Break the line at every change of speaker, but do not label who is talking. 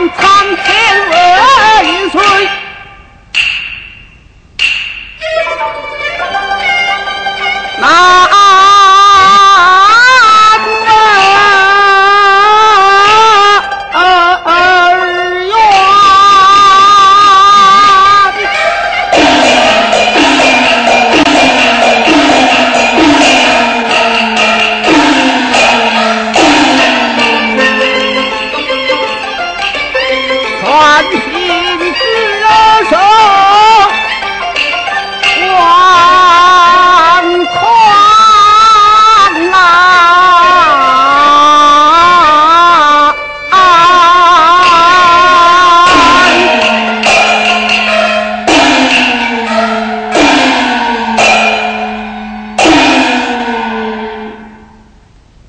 and 欢喜之，是啊。